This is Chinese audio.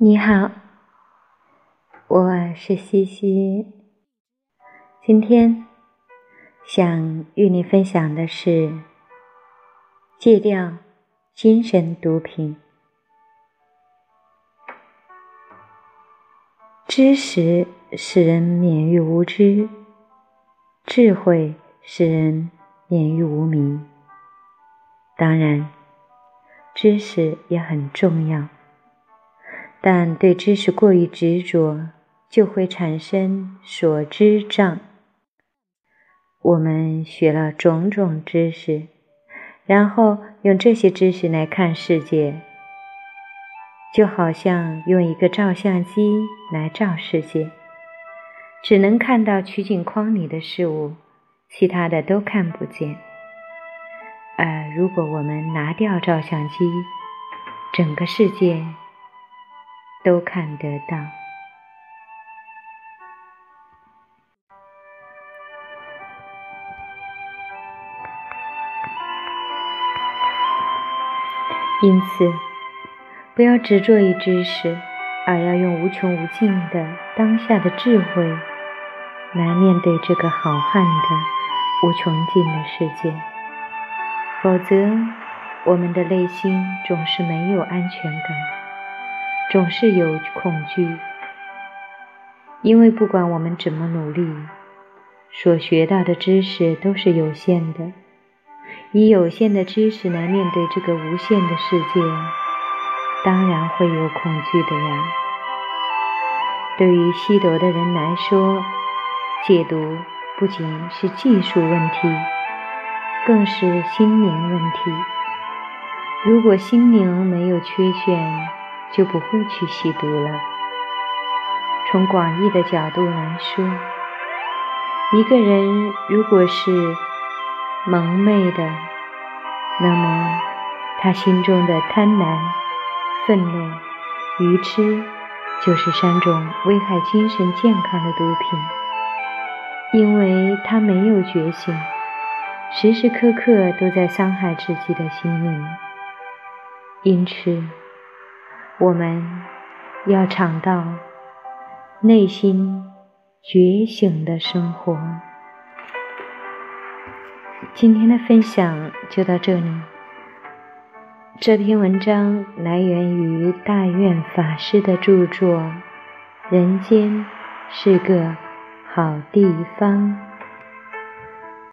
你好，我是西西。今天想与你分享的是戒掉精神毒品。知识使人免于无知，智慧使人免于无明。当然，知识也很重要。但对知识过于执着，就会产生所知障。我们学了种种知识，然后用这些知识来看世界，就好像用一个照相机来照世界，只能看到取景框里的事物，其他的都看不见。而如果我们拿掉照相机，整个世界。都看得到，因此，不要执着于知识，而要用无穷无尽的当下的智慧来面对这个浩瀚的无穷尽的世界。否则，我们的内心总是没有安全感。总是有恐惧，因为不管我们怎么努力，所学到的知识都是有限的。以有限的知识来面对这个无限的世界，当然会有恐惧的呀。对于吸毒的人来说，戒毒不仅是技术问题，更是心灵问题。如果心灵没有缺陷，就不会去吸毒了。从广义的角度来说，一个人如果是蒙昧的，那么他心中的贪婪、愤怒、愚痴，就是三种危害精神健康的毒品，因为他没有觉醒，时时刻刻都在伤害自己的心灵，因此。我们要尝到内心觉醒的生活。今天的分享就到这里。这篇文章来源于大愿法师的著作《人间是个好地方》。